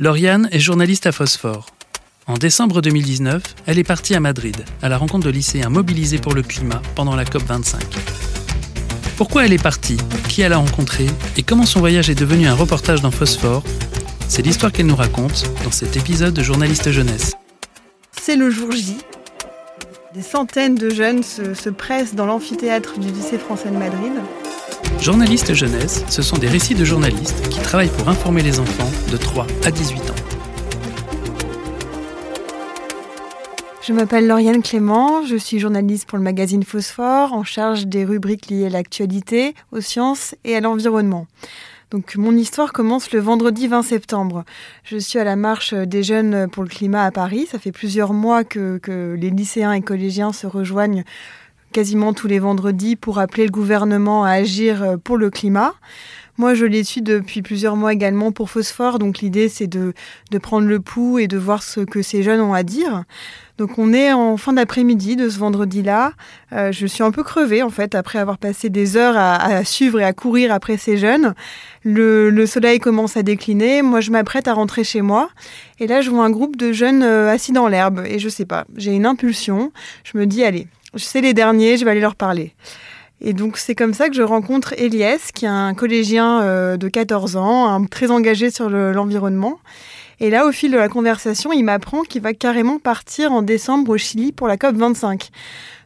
Lauriane est journaliste à Phosphore. En décembre 2019, elle est partie à Madrid, à la rencontre de lycéens mobilisés pour le climat pendant la COP25. Pourquoi elle est partie? Qui elle a rencontré? Et comment son voyage est devenu un reportage dans Phosphore? C'est l'histoire qu'elle nous raconte dans cet épisode de Journaliste Jeunesse. C'est le jour J. Des centaines de jeunes se, se pressent dans l'amphithéâtre du lycée français de Madrid. Journaliste Jeunesse, ce sont des récits de journalistes qui travaillent pour informer les enfants de 3 à 18 ans. Je m'appelle Lauriane Clément, je suis journaliste pour le magazine Phosphore, en charge des rubriques liées à l'actualité, aux sciences et à l'environnement. Donc mon histoire commence le vendredi 20 septembre. Je suis à la marche des jeunes pour le climat à Paris. Ça fait plusieurs mois que les lycéens et collégiens se rejoignent quasiment tous les vendredis pour appeler le gouvernement à agir pour le climat. Moi, je les suis depuis plusieurs mois également pour Phosphore. Donc l'idée, c'est de, de prendre le pouls et de voir ce que ces jeunes ont à dire. Donc on est en fin d'après-midi de ce vendredi-là. Euh, je suis un peu crevée en fait après avoir passé des heures à, suivre et à courir après ces jeunes. Le, le soleil commence à décliner. Moi je m'apprête à rentrer chez moi. Et là je vois un groupe de jeunes euh, assis dans l'herbe. Et je sais pas, j'ai une impulsion. Je me dis allez, je sais les derniers, je vais aller leur parler. Et donc c'est comme ça que je rencontre Elias, qui est un collégien euh, de 14 ans, très engagé sur l'environnement. Et là, au fil de la conversation, il m'apprend qu'il va carrément partir en décembre au Chili pour la COP 25.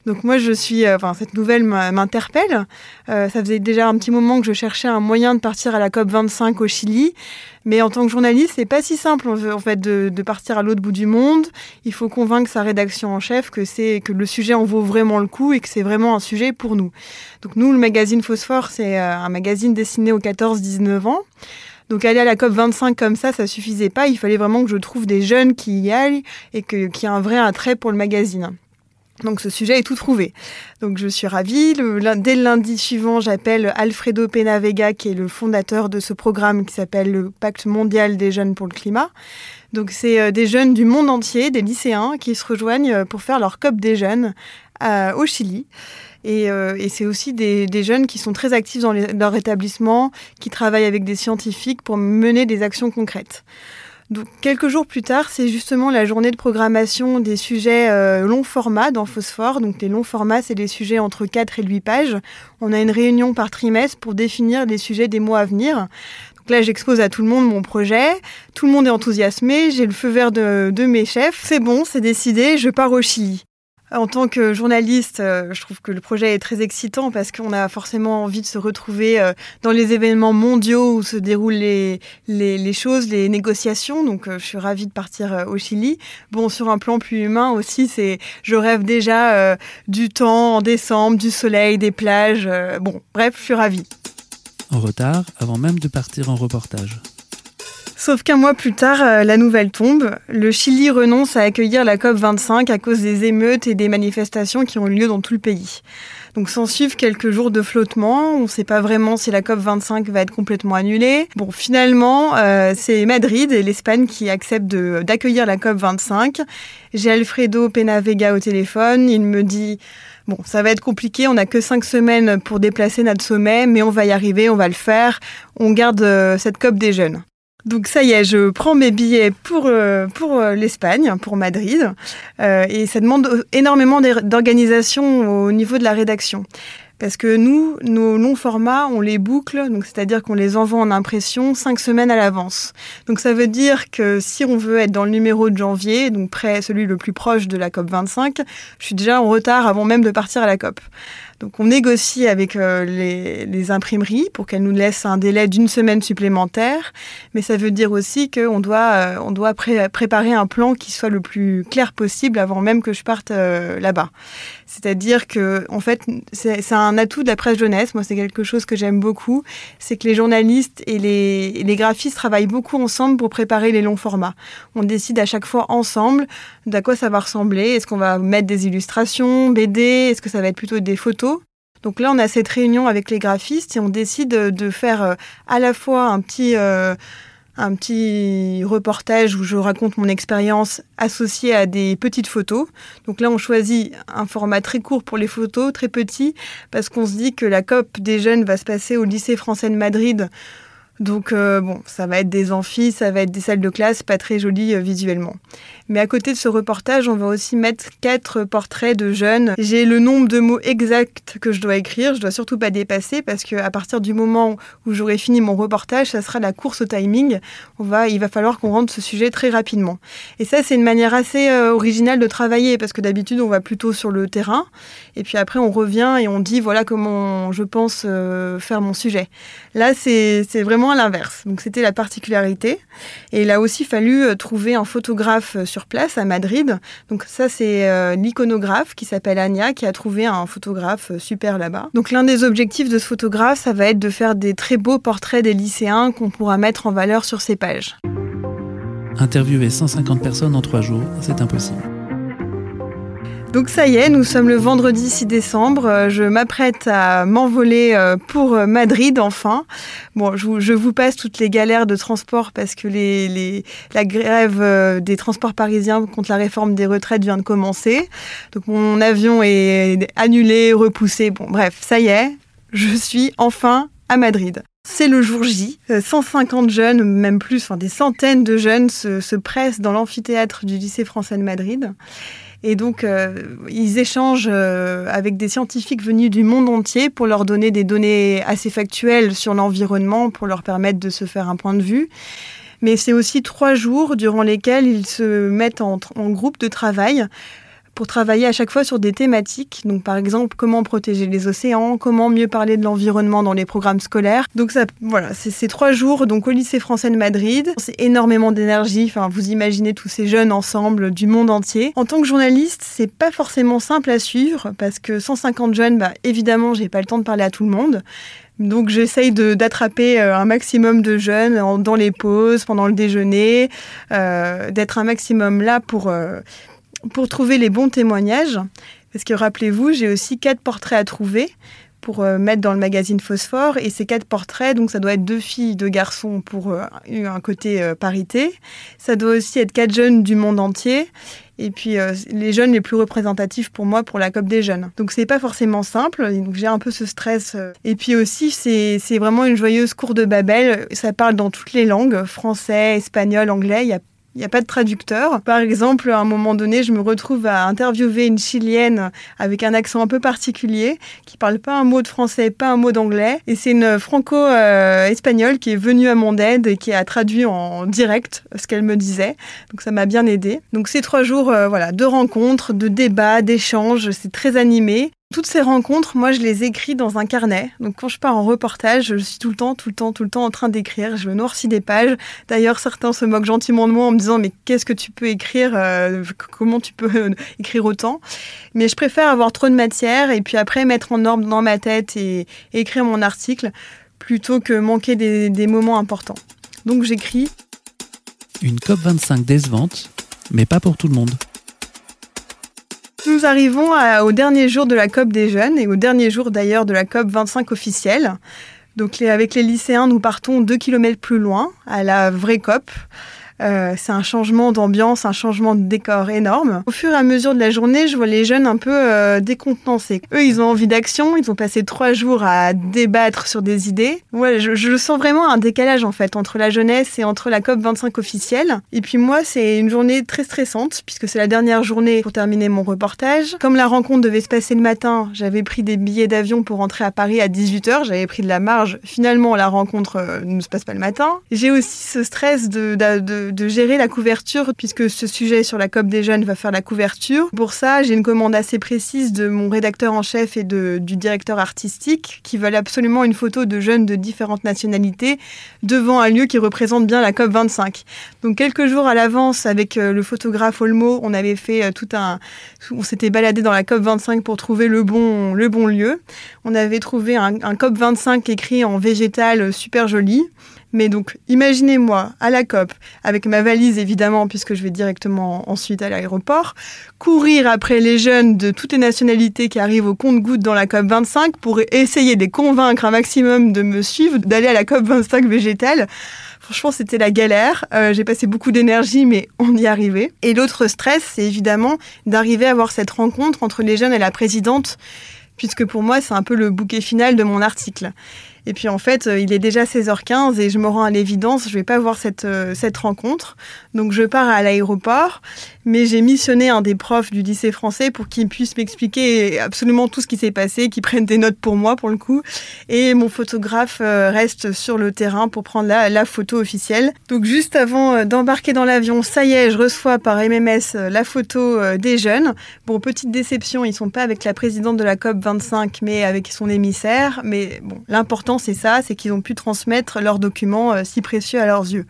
Donc moi, je suis, euh, enfin, cette nouvelle m'interpelle. Euh, ça faisait déjà un petit moment que je cherchais un moyen de partir à la COP 25 au Chili, mais en tant que journaliste, c'est pas si simple en fait de, de partir à l'autre bout du monde. Il faut convaincre sa rédaction en chef que c'est que le sujet en vaut vraiment le coup et que c'est vraiment un sujet pour nous. Donc nous, le magazine Phosphore, c'est euh, un magazine destiné aux 14-19 ans. Donc aller à la COP 25 comme ça, ça suffisait pas. Il fallait vraiment que je trouve des jeunes qui y aillent et que, qui aient un vrai attrait pour le magazine. Donc ce sujet est tout trouvé. Donc je suis ravie. Dès le lundi suivant, j'appelle Alfredo Penavega, qui est le fondateur de ce programme qui s'appelle le Pacte mondial des jeunes pour le climat. Donc c'est euh, des jeunes du monde entier, des lycéens, qui se rejoignent pour faire leur COP des jeunes euh, au Chili. Et, euh, c'est aussi des, jeunes qui sont très actifs dans leur établissement, qui travaillent avec des scientifiques pour mener des actions concrètes. Donc, quelques jours plus tard, c'est justement la journée de programmation des sujets euh, long format dans Phosphore. Donc, les longs formats, c'est des sujets entre 4 et 8 pages. On a une réunion par trimestre pour définir les sujets des mois à venir. Donc là, j'expose à tout le monde mon projet. Tout le monde est enthousiasmé. J'ai le feu vert de, de mes chefs. C'est bon, c'est décidé. Je pars au Chili. En tant que journaliste, euh, je trouve que le projet est très excitant parce qu'on a forcément envie de se retrouver euh, dans les événements mondiaux où se déroulent les, choses, les négociations. Donc, euh, je suis ravie de partir au Chili. Bon, sur un plan plus humain aussi, c'est, je rêve déjà du temps en décembre, du soleil, des plages. bon, bref, je suis ravie. En retard, avant même de partir en reportage. Sauf qu'un mois plus tard, euh, la nouvelle tombe. Le Chili renonce à accueillir la COP25 à cause des émeutes et des manifestations qui ont eu lieu dans tout le pays. Donc s'en suivent quelques jours de flottement. On ne sait pas vraiment si la COP25 va être complètement annulée. Bon, finalement, euh, c'est Madrid et l'Espagne qui acceptent d'accueillir la COP25. J'ai Alfredo Penavega au téléphone. Il me dit... Bon, ça va être compliqué, on n'a que cinq semaines pour déplacer notre sommet, mais on va y arriver, on va le faire. On garde euh, cette COP des jeunes. Donc ça y est, je prends mes billets pour, euh, pour euh, l'Espagne, pour Madrid, euh, et ça demande énormément d'organisation au niveau de la rédaction. Parce que nous, nos longs formats, on les boucle, donc c'est-à-dire qu'on les envoie en impression cinq semaines à l'avance. Donc ça veut dire que si on veut être dans le numéro de janvier, donc près celui le plus proche de la COP 25, je suis déjà en retard avant même de partir à la COP. Donc on négocie avec euh, les, imprimeries pour qu'elles nous laissent un délai d'une semaine supplémentaire, mais ça veut dire aussi qu'on doit, euh, on doit pré préparer un plan qui soit le plus clair possible avant même que je parte euh, là-bas. C'est-à-dire que, en fait, c'est un atout de la presse jeunesse. Moi, c'est quelque chose que j'aime beaucoup. C'est que les journalistes et les, et les graphistes travaillent beaucoup ensemble pour préparer les longs formats. On décide à chaque fois ensemble d'à quoi ça va ressembler. Est-ce qu'on va mettre des illustrations, BD Est-ce que ça va être plutôt des photos? Donc là, on a cette réunion avec les graphistes et on décide de faire à la fois un petit, euh, un petit reportage où je raconte mon expérience associée à des petites photos. Donc là, on choisit un format très court pour les photos, très petit, parce qu'on se dit que la COP des jeunes va se passer au lycée français de Madrid Donc bon, ça va être des amphis, ça va être des salles de classe pas très jolies visuellement. Mais à côté de ce reportage, on va aussi mettre quatre portraits de jeunes. J'ai le nombre de mots exacts que je dois écrire. Je dois surtout pas dépasser parce qu'à partir du moment où j'aurai fini mon reportage, ça sera la course au timing. On va, il va falloir qu'on rentre ce sujet très rapidement. Et ça, c'est une manière assez euh, originale de travailler parce que d'habitude, on va plutôt sur le terrain et puis après, on revient et on dit voilà comment je pense euh, faire mon sujet. Là, c'est vraiment l'inverse. Donc, c'était la particularité. Et il a aussi fallu euh, trouver un photographe sur place à Madrid. Donc ça, c'est euh, l'iconographe qui s'appelle Anya qui a trouvé un photographe euh, super là-bas. Donc l'un des objectifs de ce photographe, ça va être de faire des très beaux portraits des lycéens qu'on pourra mettre en valeur sur ces pages. Interviewer 150 personnes en trois jours, c'est impossible. Donc ça y est, nous sommes le vendredi 6 décembre. Euh, je m'apprête à m'envoler euh, pour Madrid enfin. Bon, je vous, passe toutes les galères de transport parce que la grève euh, des transports parisiens contre la réforme des retraites vient de commencer. Donc mon avion est annulé, repoussé. Bon, bref, ça y est, je suis enfin à Madrid. C'est le jour J. 150 jeunes, même plus, enfin des centaines de jeunes se pressent dans l'amphithéâtre du lycée français de Madrid. Et donc, euh, ils échangent euh, avec des scientifiques venus du monde entier pour leur donner des données assez factuelles sur l'environnement, pour leur permettre de se faire un point de vue. Mais c'est aussi trois jours durant lesquels ils se mettent en, en groupe de travail pour travailler à chaque fois sur des thématiques. Donc, par exemple, comment protéger les océans, comment mieux parler de l'environnement dans les programmes scolaires. Donc, ça, voilà, c'est ces trois jours donc au lycée français de Madrid. C'est énormément d'énergie. Enfin, vous imaginez tous ces jeunes ensemble du monde entier. En tant que journaliste, c'est pas forcément simple à suivre parce que 150 jeunes, bah, évidemment, j'ai pas le temps de parler à tout le monde. Donc j'essaye d'attraper euh, un maximum de jeunes dans les pauses, pendant le déjeuner, euh, d'être un maximum là pour, euh, pour trouver les bons témoignages, parce que rappelez-vous, j'ai aussi quatre portraits à trouver pour euh, mettre dans le magazine Phosphore. Et ces quatre portraits, donc ça doit être deux filles, deux garçons pour euh, un côté euh, parité. Ça doit aussi être quatre jeunes du monde entier. Et puis les jeunes les plus représentatifs pour moi pour la COP des jeunes. Donc c'est pas forcément simple, donc j'ai un peu ce stress. Et puis aussi c'est vraiment une joyeuse cour de Babel, ça parle dans toutes les langues, français, espagnol, anglais, il n'y a pas de traducteur. Par exemple, à un moment donné, je me retrouve à interviewer une Chilienne avec un accent un peu particulier, qui parle pas un mot de français, pas un mot d'anglais. Et c'est une franco-espagnole qui est venue à mon aide et qui a traduit en direct ce qu'elle me disait. Donc ça m'a bien aidé. Donc ces trois jours, euh, voilà, de rencontres, de débats, d'échanges, c'est très animé. Toutes ces rencontres, moi, je les écris dans un carnet. Donc, quand je pars en reportage, je suis tout le temps, tout le temps, tout le temps en train d'écrire. Je noircis des pages. D'ailleurs, certains se moquent gentiment de moi en me disant, mais qu'est-ce que tu peux écrire euh, Comment tu peux euh, écrire autant? Mais je préfère avoir trop de matière et puis après mettre en ordre dans ma tête et, écrire mon article plutôt que manquer des, des moments importants. Donc, j'écris. Une COP25 décevante, mais pas pour tout le monde. Nous arrivons au dernier jour de la COP des jeunes et au dernier jour d'ailleurs de la COP 25 officielle. Donc avec les lycéens, nous partons deux kilomètres plus loin, à la vraie COP. Euh, c'est un changement d'ambiance, un changement de décor énorme. Au fur et à mesure de la journée, je vois les jeunes un peu euh, décontenancés. Eux, ils ont envie d'action, ils ont passé trois jours à débattre sur des idées. Je, sens vraiment un décalage en fait entre la jeunesse et entre la COP 25 officielle. Et puis moi, c'est une journée très stressante puisque c'est la dernière journée pour terminer mon reportage. Comme la rencontre devait se passer le matin, j'avais pris des billets d'avion pour rentrer à Paris à 18h, j'avais pris de la marge. Finalement, la rencontre euh, ne se passe pas le matin. J'ai aussi ce stress de, de de gérer la couverture, puisque ce sujet sur la COP des jeunes va faire la couverture. Pour ça, j'ai une commande assez précise de mon rédacteur en chef et du directeur artistique qui veulent absolument une photo de jeunes de différentes nationalités devant un lieu qui représente bien la COP 25. Donc quelques jours à l'avance, avec euh, le photographe Olmo, on avait fait euh, tout un... On s'était baladé dans la COP 25 pour trouver le bon, le bon lieu. On avait trouvé un, un COP 25 écrit en végétal super joli. Mais donc, imaginez-moi à la COP, avec ma valise évidemment, puisque je vais directement ensuite à l'aéroport, courir après les jeunes de toutes les nationalités qui arrivent au compte-gouttes dans la COP 25 pour essayer de les convaincre un maximum de me suivre, d'aller à la COP 25 végétale. Franchement, c'était la galère. Euh, j'ai passé beaucoup d'énergie, mais on y arrivait. Et l'autre stress, c'est évidemment d'arriver à avoir cette rencontre entre les jeunes et la présidente, puisque pour moi, c'est un peu le bouquet final de mon article. Et puis en fait, euh, il est déjà 16h15 et je me rends à l'évidence, je vais pas voir cette, euh, cette rencontre. Donc je pars à l'aéroport, mais j'ai missionné un des profs du lycée français pour qu'il puisse m'expliquer absolument tout ce qui s'est passé, qu'il prenne des notes pour moi pour le coup. Et mon photographe euh, reste sur le terrain pour prendre la, photo officielle. Donc juste avant d'embarquer dans l'avion, ça y est, je reçois par MMS la photo des jeunes. Bon, petite déception, ils sont pas avec la présidente de la COP 25, mais avec son émissaire. Mais bon, l'important c'est ça, c'est qu'ils ont pu transmettre leurs documents euh, si précieux à leurs yeux.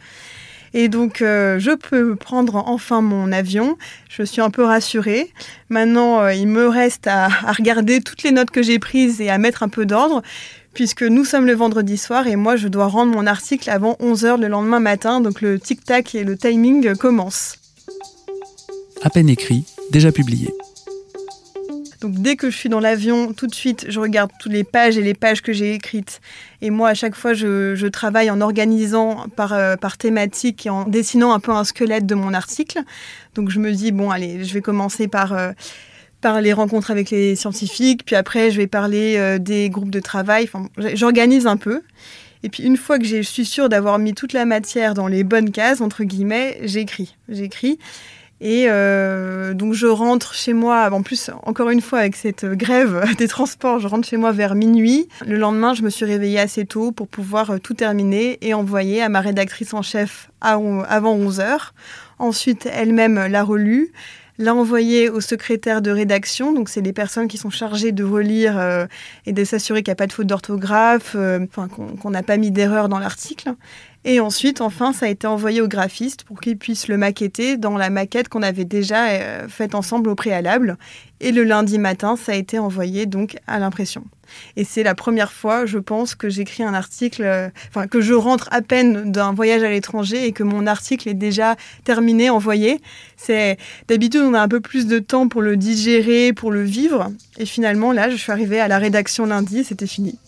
Et donc, euh, je peux prendre enfin mon avion. Je suis un peu rassurée. Maintenant, euh, il me reste à, regarder toutes les notes que j'ai prises et à mettre un peu d'ordre, puisque nous sommes le vendredi soir et moi, je dois rendre mon article avant 11h le lendemain matin. Donc, le tic-tac et le timing commencent. À peine écrit, déjà publié. Donc dès que je suis dans l'avion, tout de suite, je regarde toutes les pages et les pages que j'ai écrites. Et moi, à chaque fois, je, travaille en organisant par, euh, par thématique et en dessinant un peu un squelette de mon article. Donc je me dis, bon, allez, je vais commencer par... Euh, par les rencontres avec les scientifiques, puis après je vais parler euh, des groupes de travail. Enfin, j'organise un peu. Et puis une fois que je suis sûre d'avoir mis toute la matière dans les bonnes cases, entre guillemets, j'écris. J'écris. Et euh, donc je rentre chez moi, en plus encore une fois avec cette grève des transports, je rentre chez moi vers minuit. Le lendemain, je me suis réveillée assez tôt pour pouvoir euh, tout terminer et envoyer à ma rédactrice en chef avant 11 heures. Ensuite, elle-même l'a relu l'a envoyé au secrétaire de rédaction, donc c'est les personnes qui sont chargées de relire euh, et de s'assurer qu'il n'y a pas de faute d'orthographe, qu'on n'a pas mis d'erreur dans l'article. Et ensuite, enfin, ça a été envoyé au graphiste pour qu'il puisse le maqueter dans la maquette qu'on avait déjà euh, faite ensemble au préalable. Et le lundi matin, ça a été envoyé donc à l'impression. Et c'est la première fois, je pense, que j'écris un article, euh, enfin que je rentre à peine d'un voyage à l'étranger et que mon article est déjà terminé, envoyé. C'est d'habitude on a un peu plus de temps pour le digérer, pour le vivre. Et finalement là, je suis arrivée à la rédaction lundi, c'était fini.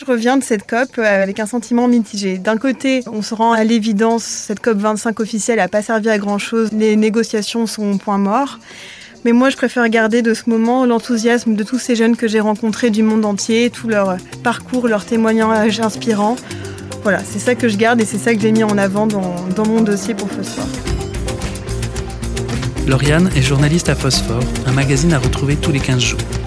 Je reviens de cette COP euh, avec un sentiment mitigé. D'un côté, on se rend à l'évidence, cette COP 25 officielle n'a pas servi à grand-chose, les négociations sont au point mort. Mais moi, je préfère garder de ce moment l'enthousiasme de tous ces jeunes que j'ai rencontrés du monde entier, tout leur parcours, leurs témoignages inspirants. Voilà, c'est ça que je garde et c'est ça que j'ai mis en avant dans, dans mon dossier pour Phosphore. Lauriane est journaliste à Phosphore, un magazine à retrouver tous les 15 jours.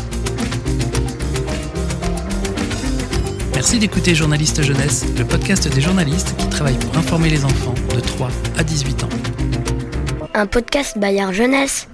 Merci d'écouter Journaliste Jeunesse, le podcast des journalistes qui travaillent pour informer les enfants de 3 à 18 ans. Un podcast Bayard Jeunesse